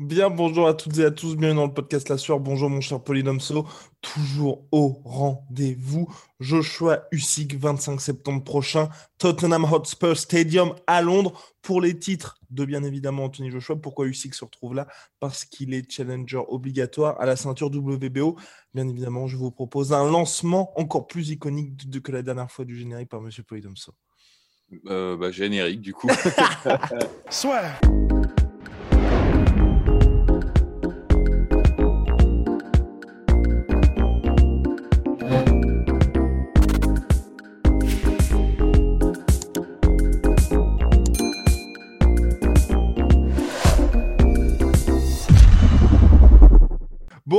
Bien, bonjour à toutes et à tous, bienvenue dans le podcast La Sueur. Bonjour mon cher Polydomso, toujours au rendez-vous. Joshua Usyk, 25 septembre prochain, Tottenham Hotspur Stadium à Londres pour les titres de bien évidemment Anthony Joshua. Pourquoi Usyk se retrouve là? Parce qu'il est challenger obligatoire à la ceinture WBO. Bien évidemment, je vous propose un lancement encore plus iconique que la dernière fois du générique par Monsieur Polydomso. Euh, bah, générique du coup. Soit.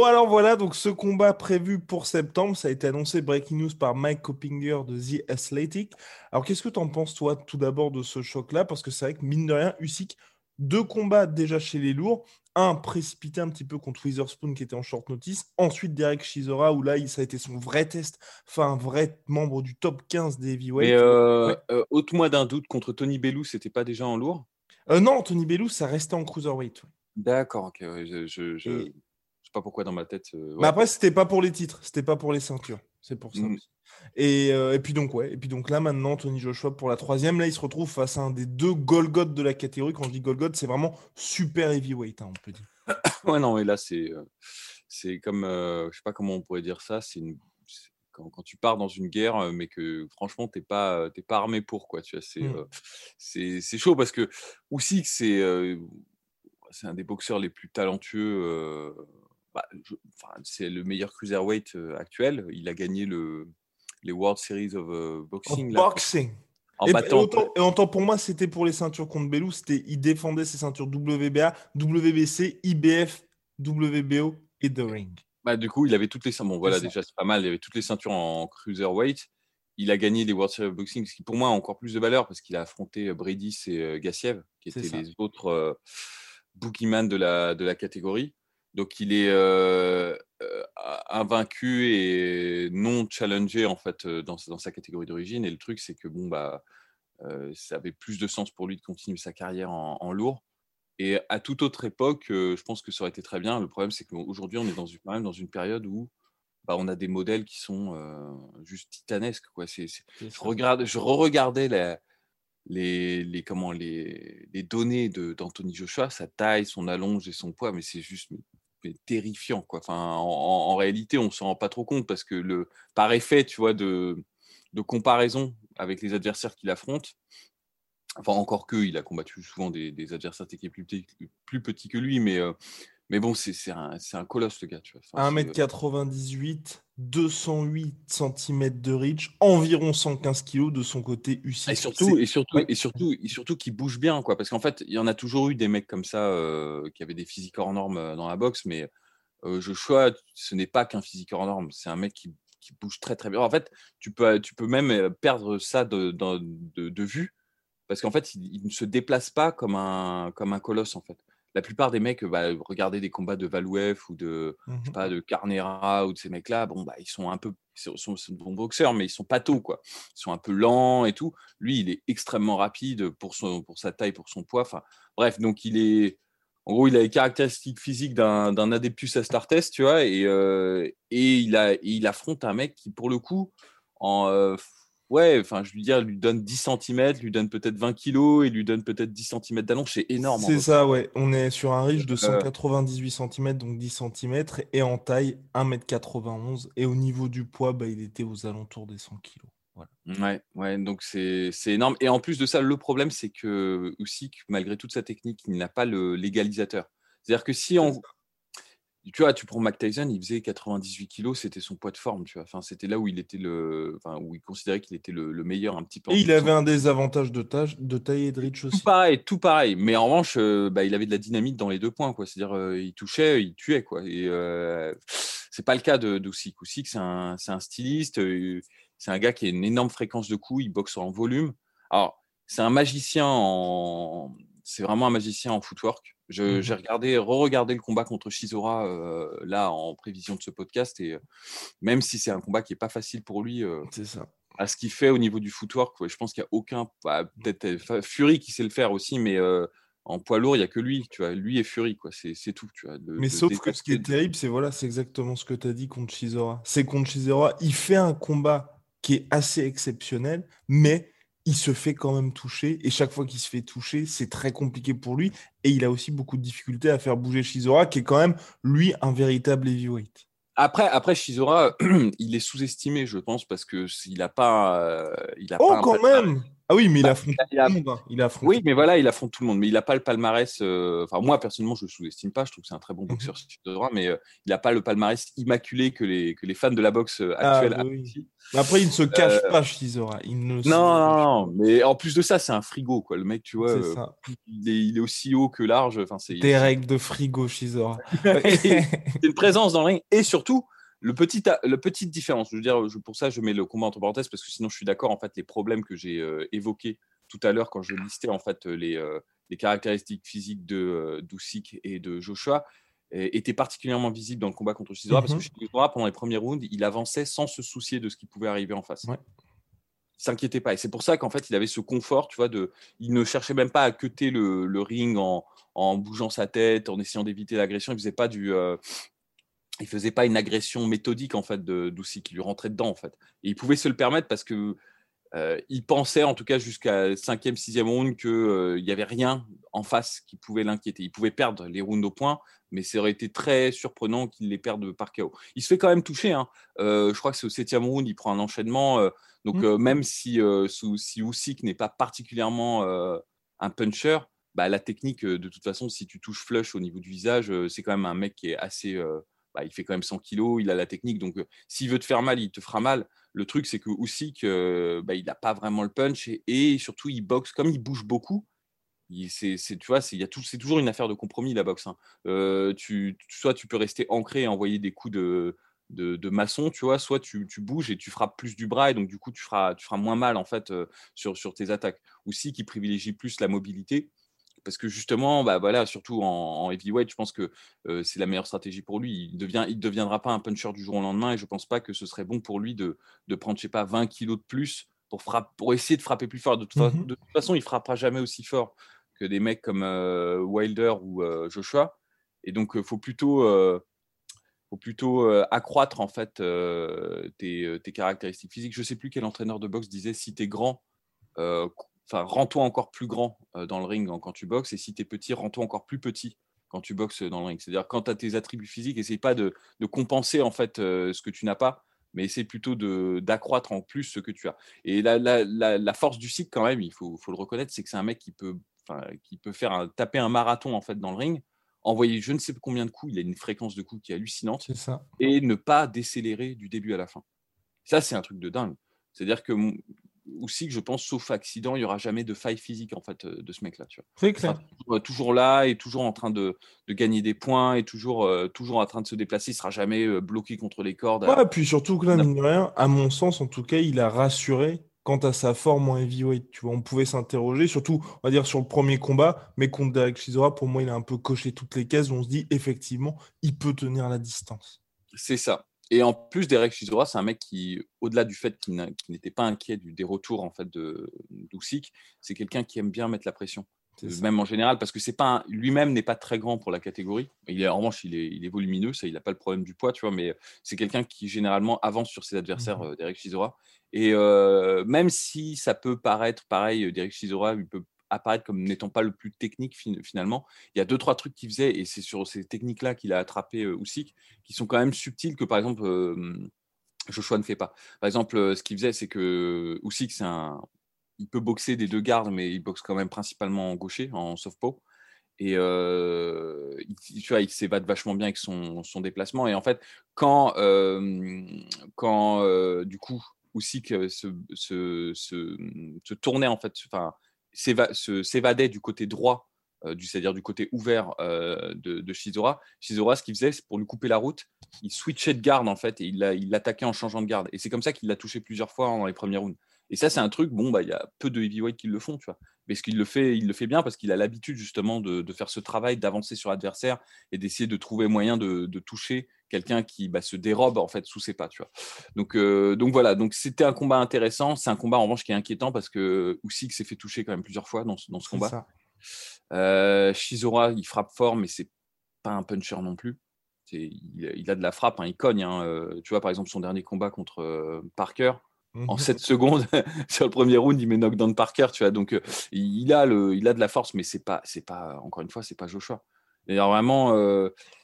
Bon, alors voilà, donc ce combat prévu pour septembre, ça a été annoncé breaking news par Mike Coppinger de The Athletic. Alors, qu'est-ce que tu en penses, toi, tout d'abord, de ce choc-là? Parce que c'est vrai que, mine de rien, Usyk, deux combats déjà chez les lourds. Un précipité un petit peu contre Witherspoon qui était en short notice. Ensuite, Derek Chisora, où là, ça a été son vrai test, enfin, un vrai membre du top 15 des heavyweights. Et euh, euh, ôte-moi d'un doute, contre Tony Bellou, c'était pas déjà en lourd? Euh, Non, Tony Bellou, ça restait en cruiserweight. D'accord, ok. je, je pas pourquoi dans ma tête. Euh, Mais après, c'était pas pour les titres, c'était pas pour les ceintures. C'est pour ça. Mm. Et, euh, et, puis donc ouais, et puis donc là maintenant Tony Joshua pour la troisième, là il se retrouve face à un des deux Golgoth de la catégorie. Quand je dis Golgoth, c'est vraiment super heavyweight, hein, on peut dire. ouais non, et là c'est euh, c'est comme je sais pas comment on pourrait dire ça, c'est une quand, quand, tu pars dans une guerre, mais que franchement, tu n'es pas, pas armé pour. Quoi, tu vois, c'est, mm. c'est, chaud parce que aussi c'est, c'est un des boxeurs les plus talentueux bah, c'est le meilleur cruiserweight actuel. Il a gagné le, les World Series of Boxing. boxing. En et, battant... et, autant, pour moi, c'était pour les ceintures contre Belou. C'était, il défendait ses ceintures WBA, WBC, IBF, WBO et The Ring. Bah, du coup, il avait toutes les ceintures. Bon, voilà, déjà, c'est pas mal. Il avait toutes les ceintures en cruiserweight. Il a gagné les World Series of Boxing, ce qui pour moi a encore plus de valeur parce qu'il a affronté Brady et Gassiev, qui étaient les autres euh, de la, de la catégorie. Donc il est euh, euh, invaincu et non challengé en fait euh, dans, sa catégorie d'origine. Et le truc c'est que bon bah ça avait plus de sens pour lui de continuer sa carrière en, lourd. Et à toute autre époque, je pense que ça aurait été très bien. Le problème c'est qu'aujourd'hui on est dans une, quand même dans une période où bah, on a des modèles qui sont juste titanesques. Quoi. je, regarde, je re-regardais les, les, comment, les, les données d'Anthony Joshua, sa taille, son allonge et son poids, mais c'est juste terrifiant. Quoi. En, réalité, on ne s'en rend pas trop compte parce que le, par effet, tu vois, de, de comparaison avec les adversaires qu'il affronte, enfin encore que, il a combattu souvent des, adversaires qui plus, plus petits que lui, mais, euh, mais bon, c'est un, un, colosse, le gars. Tu vois. 1m98, 208 cm de reach, environ 115 kg de son côté U6. Et surtout, et surtout, et surtout, et surtout qui bouge bien, quoi. Parce qu'en fait, il y en a toujours eu des mecs comme ça euh, qui avaient des physiques hors normes euh, dans la boxe, mais euh, Joshua, ce n'est pas qu'un physique hors norme, c'est un mec qui, qui, bouge très très bien. En fait, tu peux, tu peux même perdre ça de, de, de, vue, parce qu'en fait, il, il, ne se déplace pas comme un, comme un colosse, en fait la plupart des mecs, bah, regardez des combats de Valouev ou de, mmh pas, de Carnera ou de ces mecs-là, bon, bah, ils sont un peu, ils sont, sont, bons boxeurs, mais ils sont pas tôt, quoi. Ils sont un peu lents et tout. Lui, il est extrêmement rapide pour, son, pour sa taille, pour son poids. Enfin, bref, donc il est, en gros, il a les caractéristiques physiques d'un Adeptus Astartes, tu vois, et, et, il a, il affronte un mec qui, pour le coup, en, ouais, enfin, je lui dire, lui donne 10 cm, lui donne peut-être 20 kg et lui donne peut-être 10 cm d'allonge, c'est énorme. C'est ça, ouais. On est sur un riche de 198 cm, donc 10 cm, et en taille 1m91. Et au niveau du poids, bah, il était aux alentours des 100 kg. Ouais, ouais, donc c'est énorme. Et en plus de ça, le problème, c'est que aussi, malgré toute sa technique, il n'a pas le légalisateur. C'est-à-dire que si on, tu vois, tu prends Mac Tyson, il faisait 98 kilos, c'était son poids de forme, tu vois. Enfin, c'était là où il était le, enfin, où il considérait qu'il était le, meilleur un petit peu. Et il avait un désavantage de taille, de taille et de reach aussi. Tout pareil, tout pareil. Mais en revanche, euh, bah, il avait de la dynamite dans les deux points, quoi. C'est-à-dire, euh, il touchait, il tuait, quoi. Et euh, c'est pas le cas de d'Usyk. Usyk, c'est un, c'est un styliste. c'est un gars qui a une énorme fréquence de coups. Il boxe en volume. Alors, c'est un magicien en, c'est vraiment un magicien en footwork. Mmh j'ai regardé, re-regardé le combat contre Shizora euh, là en prévision de ce podcast et euh, même si c'est un combat qui est pas facile pour lui, euh, c'est ça. À ce qu'il fait au niveau du footwork, je pense qu'il n'y a aucun, bah, peut-être Fury qui sait le faire aussi, mais en poids lourd, il n'y a que lui, tu vois. Lui et Fury, quoi. C'est tout, tu vois. mais sauf que ce qui est terrible, c'est voilà, c'est exactement ce que tu as dit contre Shizora. C'est contre Shizora, il fait un combat qui est assez exceptionnel, mais il se fait quand même toucher. Et chaque fois qu'il se fait toucher, c'est très compliqué pour lui. Et il a aussi beaucoup de difficultés à faire bouger Shizora, qui est quand même, lui, un véritable heavyweight. Après, après Shizora, il est sous-estimé, je pense, parce que il n'a pas, euh, il a oh, pas quand même. Ah oui, mais il bah, affronte tout le monde. Hein. Il affronte oui, mais voilà, il affronte tout le monde. Mais il n'a pas le palmarès. Euh, enfin, moi, personnellement, je ne le sous-estime pas. Je trouve que c'est un très bon boxeur, Shizora, mais euh, il n'a pas le palmarès immaculé que les, que les fans de la boxe ah, actuelle ah, oui. Après, il ne se cache pas, Shizora. Il ne non, non, non, mais en plus de ça, c'est un frigo, quoi. Le mec, tu vois, il est, il, est, aussi haut que large. Enfin, c'est des règles de frigo, Shizora. c'est une présence dans le ring et surtout le petit, la petite différence, je veux dire, pour ça, je mets le combat entre parenthèses parce que sinon, je suis d'accord. En fait, les problèmes que j'ai euh, évoqués tout à l'heure quand je listais en fait les, euh, les caractéristiques physiques de euh, et de Joshua étaient particulièrement visibles dans le combat contre Chisora parce que mhm. Chisora, pendant les premiers rounds, il avançait sans se soucier de ce qui pouvait arriver en face. Ouais. Il s'inquiétait pas. Et c'est pour ça qu'en fait, il avait ce confort, tu vois, de, il ne cherchait même pas à cuter le, le ring en, en, bougeant sa tête, en essayant d'éviter l'agression. Il faisait pas du, euh, il faisait pas une agression méthodique en fait de Doucy qui lui rentrait dedans en fait. Et il pouvait se le permettre parce que euh, il pensait en tout cas jusqu'à 5e, 6e round qu'il euh, n'y avait rien en face qui pouvait l'inquiéter. Il pouvait perdre les rounds au point, mais ça aurait été très surprenant qu'il les perde par KO. Il se fait quand même toucher. Hein. Euh, je crois que c'est au 7e round, il prend un enchaînement. donc mmh. même si, si Usyk n'est pas particulièrement un puncher, bah, la technique, de toute façon, si tu touches flush au niveau du visage, c'est quand même un mec qui est assez bah, il fait quand même 100 kilos, il a la technique. Donc, s'il veut te faire mal, il te fera mal. Le truc, c'est que Usyk, bah, il n'a pas vraiment le punch et, surtout, il boxe comme il bouge beaucoup. C'est, toujours une affaire de compromis la boxe. Hein. tu, soit tu peux rester ancré et envoyer des coups de, de, maçon, tu vois, soit tu, bouges et tu frappes plus du bras et donc du coup tu feras, moins mal en fait sur, sur tes attaques. Aussi qui privilégie plus la mobilité parce que justement, bah voilà, surtout en, heavyweight, je pense que c'est la meilleure stratégie pour lui. Il devient, il deviendra pas un puncher du jour au lendemain, et je pense pas que ce serait bon pour lui de, de prendre, je sais pas, 20 kilos de plus pour, frappe, pour essayer de frapper plus fort. De toute, mmh de toute, façon, il frappera jamais aussi fort que des mecs comme Wilder ou Joshua. Et donc, il faut plutôt, faut plutôt accroître en fait tes, tes, caractéristiques physiques. Je sais plus quel entraîneur de boxe disait si tu es grand enfin, rends-toi encore plus grand euh, dans le ring quand tu boxes, et si tu es petit, rends-toi encore plus petit quand tu boxes dans le ring. C'est-à-dire, quand tu as tes attributs physiques, essaye pas de, compenser en fait euh, ce que tu n'as pas, mais essaye plutôt d'accroître en plus ce que tu as. Et la, la, force du cycle, quand même, il faut, faut le reconnaître, c'est que c'est un mec qui peut, qui peut faire un, taper un marathon en fait dans le ring, envoyer je ne sais combien de coups, il a une fréquence de coups qui est hallucinante, ça. et ne pas décélérer du début à la fin. Ça, c'est un truc de dingue. C'est-à-dire que aussi que je pense, sauf accident, il n'y aura jamais de faille physique en fait euh, de ce mec-là. C'est clair. Euh, toujours, là et toujours en train de, de gagner des points et toujours, euh, toujours en train de se déplacer. Il sera jamais bloqué contre les cordes. Ouais, puis surtout que là, rien, à mon sens, en tout cas, il a rassuré quant à sa forme en heavyweight. Tu vois, on pouvait s'interroger, surtout, on va dire, sur le premier combat, mais contre Derek Chisora, pour moi, il a un peu coché toutes les cases. Où on se dit, effectivement, il peut tenir la distance. C'est ça. Et en plus, Derek Chisora, c'est un mec qui, au-delà du fait qu'il n'était pas inquiet du, des retours en fait de d'Usyk, c'est quelqu'un qui aime bien mettre la pression. Même en général, parce que c'est pas lui-même n'est pas très grand pour la catégorie. Il est en revanche, il est, il est volumineux, ça, il n'a pas le problème du poids, tu vois. Mais c'est quelqu'un qui généralement avance sur ses adversaires, mmh euh, Derek Chisora. Et euh, même si ça peut paraître pareil, euh, Derek Chisora, il peut apparaître comme n'étant pas le plus technique finalement. Il y a deux, trois trucs qu'il faisait, et c'est sur ces techniques-là qu'il a attrapé euh, Usyk, qui sont quand même subtils que par exemple Joshua ne fait pas. Par exemple, ce qu'il faisait, c'est que Usyk, c'est un... il peut boxer des deux gardes, mais il boxe quand même principalement en gaucher, en softpaw. Et tu vois, il s'évade vachement bien avec son, son, déplacement. Et en fait, quand, quand du coup, Usyk se, se, se, se, tournait, en fait, enfin, s'évadait du côté droit euh, c'est-à-dire du côté ouvert euh, de, Shizora. Shizora, ce qu'il faisait, c'est pour lui couper la route, il switchait de garde en fait et il l'attaquait en changeant de garde. Et c'est comme ça qu'il l'a touché plusieurs fois dans les premières rounds. Et ça, c'est un truc, bon, bah, il y a peu de heavyweight qui le font, tu vois. Mais ce qu'il le fait, il le fait bien parce qu'il a l'habitude justement de, faire ce travail, d'avancer sur l'adversaire et d'essayer de trouver moyen de, toucher quelqu'un qui bah, se dérobe en fait sous ses pas, tu vois. Donc, euh, donc voilà, donc c'était un combat intéressant. C'est un combat en revanche qui est inquiétant parce que Usyk s'est fait toucher quand même plusieurs fois dans, dans ce combat. Euh, Shizora, il frappe fort, mais c'est pas un puncher non plus. Il, a de la frappe, hein, il cogne. Hein, euh, tu vois, par exemple, son dernier combat contre euh, Parker, en 7 mhm. secondes, sur le premier round, il met knockdown Parker, tu vois. Donc, il, a le, il a de la force, mais c'est pas, c'est pas, encore une fois, c'est pas Joshua. D'ailleurs, vraiment,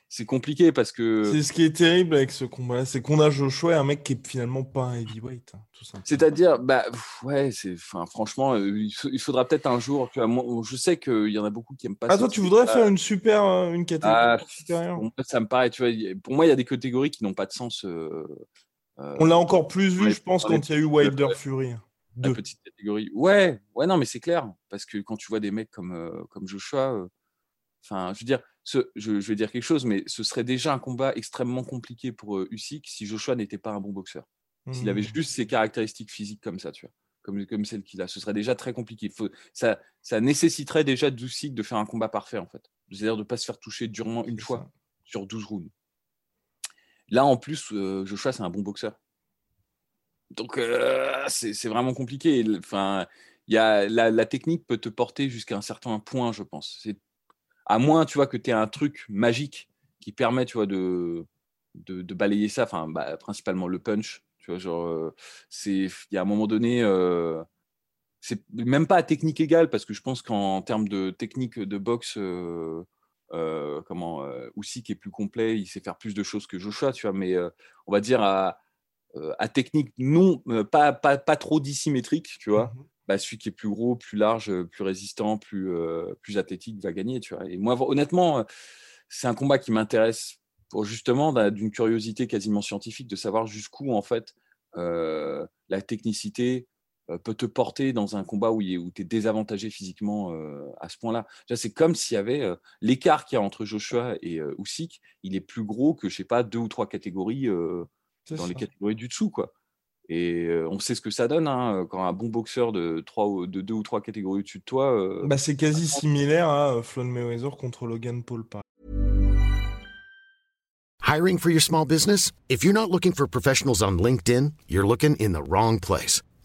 c'est compliqué parce que. C'est ce qui est terrible avec ce combat c'est qu'on a Joshua, un mec qui est finalement pas un heavyweight, hein, tout C'est-à-dire, bah ouais, c'est, enfin, franchement, euh, il faudra peut-être un jour. Tu vois, je sais qu'il y en a beaucoup qui aiment pas. Ah toi, tu voudrais faire une super, euh, une catégorie ah, Ça me paraît, tu vois, pour moi, il y a des catégories qui n'ont pas de sens. Euh, On l'a encore plus vu, je pense, quand il y a eu Wilder Fury. Deux petites catégories. Ouais, ouais, non, mais c'est clair, parce que quand tu vois des mecs comme comme Joshua, enfin, je veux dire je, vais dire quelque chose, mais ce serait déjà un combat extrêmement compliqué pour euh, Usyk si Joshua n'était pas un bon boxeur. S'il avait mmh. juste ses caractéristiques physiques comme ça, tu vois, comme, comme celles qu'il a, ce serait déjà très compliqué. ça, ça nécessiterait déjà d'Usyk de faire un combat parfait, en fait. C'est-à-dire de ne pas se faire toucher durement une fois sur 12 rounds. Là, en plus, euh, Joshua, c'est un bon boxeur. Donc, euh, c'est vraiment compliqué. Enfin, y a, la, la, technique peut te porter jusqu'à un certain point, je pense. À moins, tu vois, que tu aies un truc magique qui permet, tu vois, de, de, balayer ça, enfin, bah, principalement le punch, tu vois, genre, euh, c'est, il y a un moment donné, c'est même pas à technique égale, parce que je pense qu'en termes de technique de boxe, euh comment, aussi qui est plus complet, il sait faire plus de choses que Joshua, tu vois, mais on va dire à, à technique non, pas, pas, pas trop dissymétrique, tu vois. Mmh bah, celui qui est plus gros, plus large, plus résistant, plus, plus athlétique va gagner. Tu vois. Et moi, honnêtement, c'est un combat qui m'intéresse pour justement d'une curiosité quasiment scientifique de savoir jusqu'où en fait la technicité peut te porter dans un combat où, où tu es désavantagé physiquement à ce point-là. C'est comme s'il y avait l'écart qu'il y a entre Joshua et Usyk, il est plus gros que, je sais pas, deux ou trois catégories dans les catégories du dessous. quoi. Et on sait ce que ça donne hein, quand un bon boxeur de, trois, de deux ou trois catégories au-dessus de toi. Bah, c'est quasi similaire à Floyd Mayweather contre Logan Paul. Hiring for your small business? If you're not looking for professionals on LinkedIn, you're looking in the wrong place.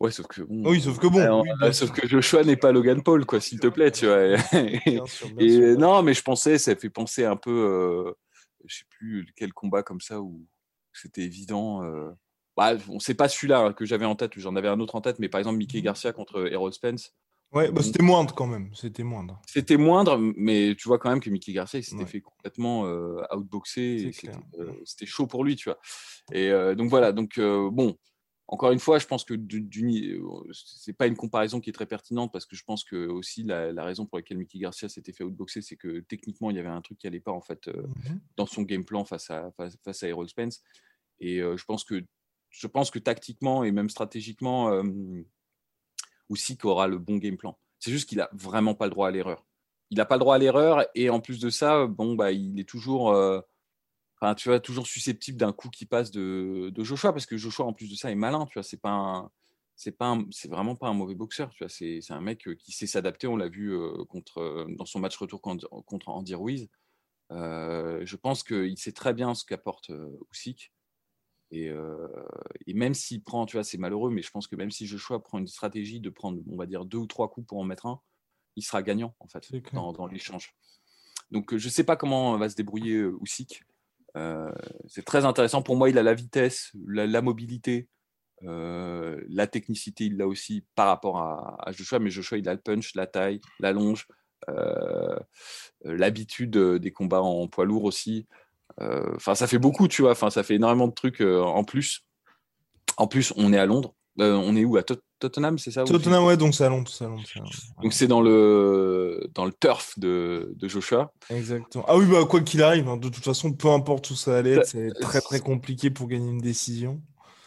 Ouais, sauf que bon, Oui, sauf que bon. Alors, oui, sauf que Joshua n'est pas Logan Paul, quoi, s'il te plaît, tu vois. bien sûr, bien Et sûr. non, mais je pensais, ça fait penser un peu, euh, je sais plus quel combat comme ça où c'était évident. Euh, bah, c'est pas celui-là hein, que j'avais en tête, j'en avais un autre en tête, mais par exemple Mickey mmh Garcia contre Errol Spence. Ouais, bah, c'était moindre quand même, c'était moindre. C'était moindre, mais tu vois quand même que Mickey Garcia s'était fait complètement euh, outboxer, euh, c'était chaud pour lui, tu vois. Et euh, donc voilà, donc bon, encore une fois, je pense que c'est pas une comparaison qui est très pertinente parce que je pense que aussi la, raison pour laquelle Mickey Garcia s'était fait outboxer, c'est que techniquement il y avait un truc qui allait pas en fait mmh dans son game plan face à face, à Errol Spence. Et je pense que je pense que tactiquement et même stratégiquement, euh, aussi aura le bon game plan. C'est juste qu'il n'a vraiment pas le droit à l'erreur. Il n'a pas le droit à l'erreur et en plus de ça, bon, bah, il est toujours, euh, tu vois, toujours susceptible d'un coup qui passe de, Joshua parce que Joshua, en plus de ça, est malin. Tu vois, c'est pas c'est pas c'est vraiment pas un mauvais boxeur. Tu vois, c'est, un mec euh, qui sait s'adapter. On l'a vu contre, dans son match retour contre Andy Ruiz. je pense qu'il sait très bien ce qu'apporte Usyk. Et, même s'il prend, tu vois, c'est malheureux, mais je pense que même si Joshua prend une stratégie de prendre, on va dire, deux ou trois coups pour en mettre un, il sera gagnant, en fait, dans, l'échange. Donc, je ne sais pas comment va se débrouiller Usyk. C'est très intéressant. Pour moi, il a la vitesse, la, mobilité, la technicité, il l'a aussi par rapport à, Joshua. Mais Joshua, il a le punch, la taille, la longe, l'habitude des combats en poids lourd aussi. Enfin, ça fait beaucoup, tu vois. Enfin, ça fait énormément de trucs en plus. En plus, on est à Londres. On est où À Tottenham, c'est ça Tottenham, ouais, donc c'est à Londres. Donc c'est dans le, dans le turf de, de Joshua. Exactement. Ah oui, bah, quoi qu'il arrive, hein, de toute façon, peu importe où ça allait c'est très très compliqué pour gagner une décision.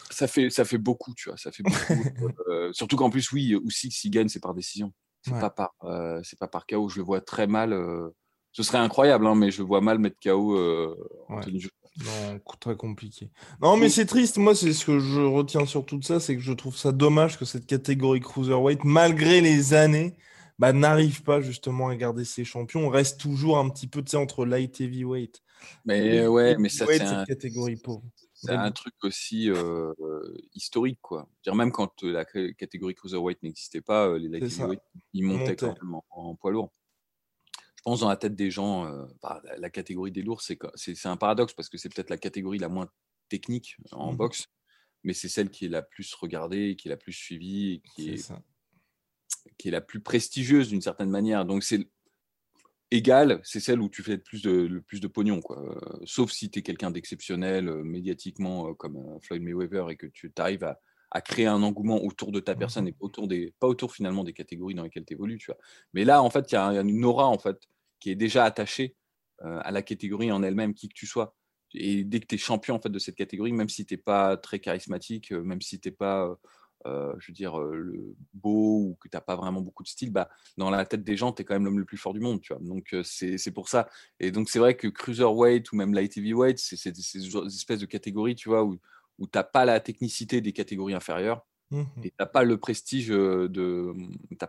Ça fait, ça fait beaucoup, tu vois. Ça fait beaucoup. Euh, surtout qu'en plus, oui, aussi, s'il gagne, c'est par décision. C'est pas par, euh, c'est pas par KO. Je le vois très mal. Euh, ce serait incroyable, hein, mais je vois mal mettre KO Anthony Joshua. Non, très compliqué. Non, mais c'est triste. Moi, c'est ce que je retiens sur tout ça, c'est que je trouve ça dommage que cette catégorie cruiserweight, malgré les années, bah, n'arrive pas justement à garder ses champions. On reste toujours un petit peu entre light heavyweight. Mais ouais, mais ça c'est un... catégorie pauvre. C'est un truc aussi euh, historique, quoi. Dire même quand la catégorie cruiserweight n'existait pas, euh, les light heavyweight, ils montaient quand même en poids lourd pense dans la tête des gens, euh, bah, la catégorie des lourds, c'est, un paradoxe parce que c'est peut-être la catégorie la moins technique en mmh boxe, mais c'est celle qui est la plus regardée, qui est la plus suivie, qui est, qui est la plus prestigieuse d'une certaine manière. Donc c'est égal, c'est celle où tu fais le plus de, le plus de pognon. Quoi. Euh, sauf si tu es quelqu'un d'exceptionnel euh, médiatiquement comme Floyd Mayweather et que tu arrives à, à créer un engouement autour de ta mmh personne et autour des, pas autour finalement des catégories dans lesquelles tu évolues. Tu vois. Mais là, en fait, il y, a une aura en fait qui est déjà attaché euh, à la catégorie en elle-même, qui que tu sois. Et dès que tu es champion en fait, de cette catégorie, même si tu n'es pas très charismatique, euh, même si tu n'es pas, euh, je veux dire, le beau ou que tu n'as pas vraiment beaucoup de style, bah, dans la tête des gens, tu es quand même l'homme le plus fort du monde. Tu vois. Donc c'est pour ça. Et donc c'est vrai que cruiserweight ou même light heavyweight, c'est ces espèces de catégories, tu vois, où, où tu n'as pas la technicité des catégories inférieures Mmh. Et tu n'as pas le prestige de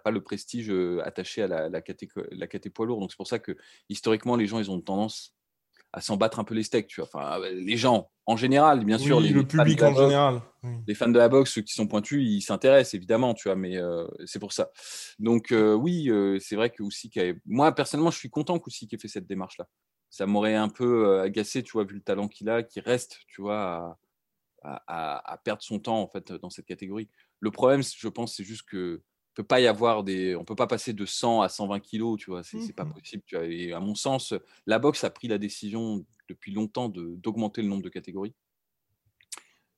pas le prestige attaché à la, la, caté, la poids lourd. Donc c'est pour ça que historiquement les gens ils ont tendance à s'en battre un peu les steaks tu vois. Enfin les gens en général bien sûr les, le public en général les fans de la boxe ceux qui sont pointus ils s'intéressent évidemment tu vois mais c'est pour ça. Donc oui c'est vrai que aussi moi personnellement je suis content qu'Oussi ait fait cette démarche là ça m'aurait un peu agacé tu vois vu le talent qu'il a qui reste tu vois à, à, perdre son temps en fait dans cette catégorie. Le problème, je pense, c'est juste que peut pas y avoir des, on peut pas passer de 100 à 120 kilos, tu vois, c'est pas mmh possible. Tu vois. Et à mon sens, la boxe a pris la décision depuis longtemps d'augmenter le nombre de catégories.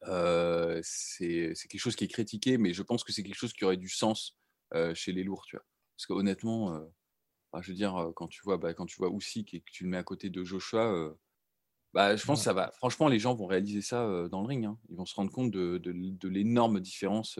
Euh, c'est quelque chose qui est critiqué, mais je pense que c'est quelque chose qui aurait du sens euh, chez les lourds, tu vois. Parce que honnêtement, euh, bah, je veux dire, quand tu vois, bah, quand tu vois et que tu le mets à côté de Joshua, bah, je pense que ça va. Franchement, les gens vont réaliser ça dans le ring. Hein. Ils vont se rendre compte de, de, l'énorme différence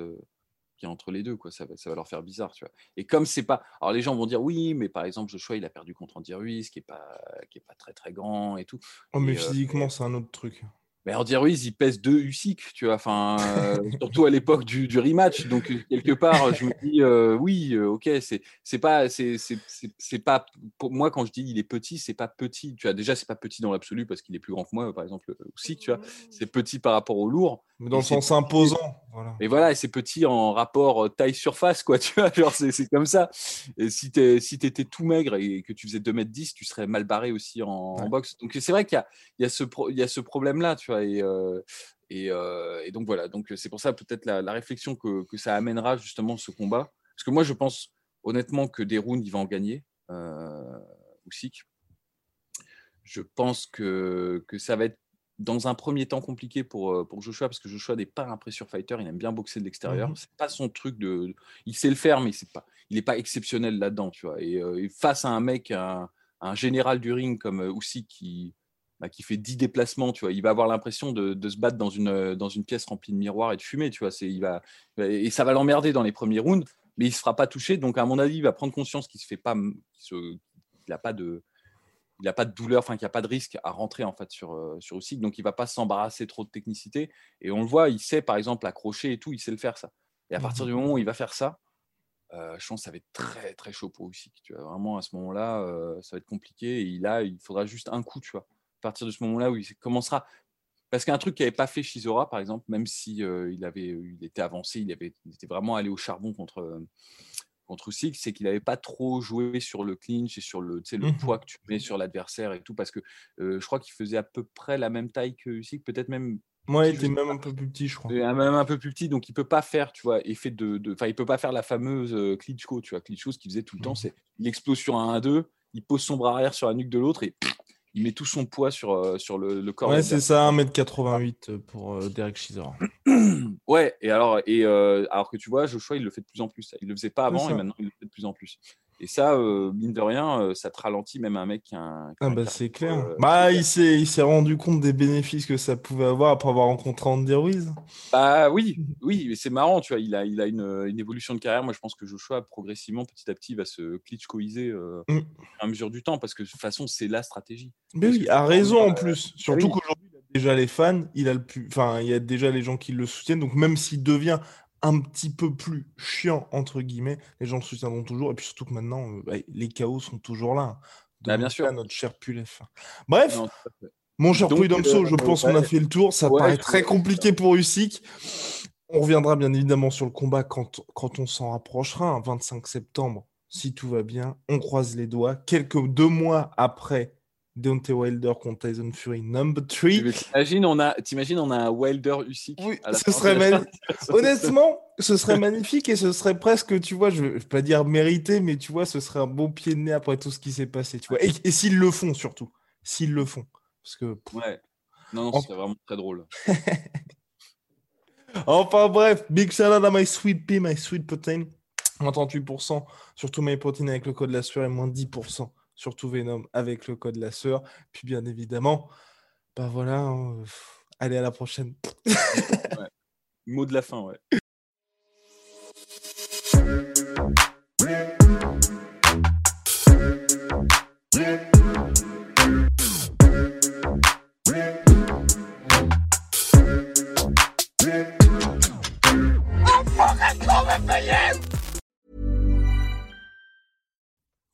qu'il y a entre les deux. Quoi. Ça, va, ça va leur faire bizarre. Tu vois. Et comme c'est pas. Alors, les gens vont dire oui, mais par exemple, Joshua, il a perdu contre Andy Ruiz, qui est pas, qui est pas très très grand et tout. Oh, mais physiquement, c'est un autre truc. Mais Andy Ruiz, il pèse deux Usyk, tu vois, enfin, euh, surtout à l'époque du, du, rematch. Donc, euh, quelque part, je me dis, euh, oui, ok, c'est, c'est pas, c'est, c'est, c'est, pas, pour moi, quand je dis il est petit, c'est pas petit. Tu vois, déjà, c'est pas petit dans l'absolu parce qu'il est plus grand que moi, par exemple, Usyk, tu vois. C'est petit par rapport au lourd. Mais dans le sens imposant. Voilà. Et voilà, et c'est petit en rapport taille-surface, quoi, tu vois, genre, c'est, c'est comme ça. Et si tu si étais tout maigre et que tu faisais 2m10, tu serais mal barré aussi en, en boxe. Donc, c'est vrai qu'il y a, il y a ce, il y a ce problème-là, tu vois. Euh, euh, et, donc voilà, donc c'est pour ça peut-être la, réflexion que, ça amènera justement ce combat. Parce que moi je pense honnêtement que des rounds il va en gagner, euh, Je pense que, que ça va être dans un premier temps compliqué pour, pour Joshua parce que Joshua n'est pas un pressure fighter, il aime bien boxer de l'extérieur. Mhm. C'est pas son truc de, il sait le faire, mais c'est pas, il n'est pas exceptionnel là-dedans, tu vois. Et, face à un mec, un, un, général du ring comme Usyk qui bah, qui fait 10 déplacements, tu vois, il va avoir l'impression de, se battre dans une, euh, dans une pièce remplie de miroirs et de fumée, tu vois, il va, et ça va l'emmerder dans les premiers rounds, mais il ne se fera pas toucher, donc à mon avis, il va prendre conscience qu'il se fait pas, qu'il n'a pas de, il a pas de douleur, enfin qu'il n'y a pas de risque à rentrer en fait sur euh, sur site, donc il va pas s'embarrasser trop de technicité. Et on le voit, il sait par exemple accrocher et tout, il sait le faire ça. Et à partir du moment où il va faire ça, euh, je pense que ça va être très très chaud pour Usyk. Tu vois, vraiment à ce moment-là, ça va être compliqué. Et là, il faudra juste un coup, tu vois partir de ce moment-là où il commencera. Parce qu'un truc qui n'avait pas fait Shizora, par exemple, même si euh, il avait, il était avancé, il, avait, était vraiment allé au charbon contre, contre Usyk, c'est qu'il n'avait pas trop joué sur le clinch et sur le, le mmh poids que tu mets sur l'adversaire et tout, parce que je crois qu'il faisait à peu près la même taille que Usyk, peut-être même moi, il était même un peu plus petit, je crois. Même un peu plus petit, donc il peut pas faire, tu vois, effet de, enfin, il peut pas faire la fameuse Klitschko, tu vois, Klitschko, ce qu'il faisait tout le temps, mmh. c'est il explose sur un 1-2, il pose son bras arrière sur la nuque de l'autre et il met tout son poids sur, euh, sur le, le corps. Ouais, c'est ça, 1m88 pour euh, Derek Chisora. ouais, et alors, et, euh, alors que tu vois, Joshua, il le fait de plus en plus. Il le faisait pas avant et maintenant, il le fait de plus en plus. Et ça, euh, mine de rien, euh, ça te ralentit même un mec qui a un. ah bah c'est clair. Euh, bah il s'est, il s'est rendu compte des bénéfices que ça pouvait avoir après avoir rencontré Andy Ruiz. Bah oui, oui, mais c'est marrant, tu vois. Il a, il a une, une, évolution de carrière. Moi, je pense que Joshua, progressivement, petit à petit, va se klitschkoiser mm. à mesure du temps parce que de toute façon, c'est la stratégie. Mais oui, a raison en plus. Surtout qu'aujourd'hui, il a déjà les fans, il a le plus, enfin, il y a déjà les gens qui le soutiennent. Donc même s'il devient un petit peu plus chiant, entre guillemets, les gens le soutiendront toujours. Et puis surtout que maintenant, euh, bah, les chaos sont toujours là. Bah, bien sûr. notre cher Pulef. Bref, mon cher Prud'homso, euh, je pense qu'on a fait le tour. Ça paraît très compliqué pour Usyk. On reviendra bien évidemment sur le combat quand, quand on s'en rapprochera, 25 septembre, si tout va bien. On croise les doigts. Quelques deux mois après Deontay Wilder contre Tyson Fury number 3. T'imagines, on a, on a un Wilder Usyk. Oui, ce serait Honnêtement, ce serait magnifique et ce serait presque, tu vois, je ne vais pas dire mérité, mais tu vois, ce serait un beau pied de nez après tout ce qui s'est passé, tu vois. Et, s'ils le font surtout, s'ils le font, parce que. Ouais. Non, non, c'est vraiment très drôle. enfin bref, big shout out à my sweet pea, my sweet protein. Moins 38%, surtout my protein avec le code la sueur et moins 10% surtout Venom avec le code la sœur. Puis bien évidemment, bah voilà, hein, allez à la prochaine. Mot de la fin, ouais.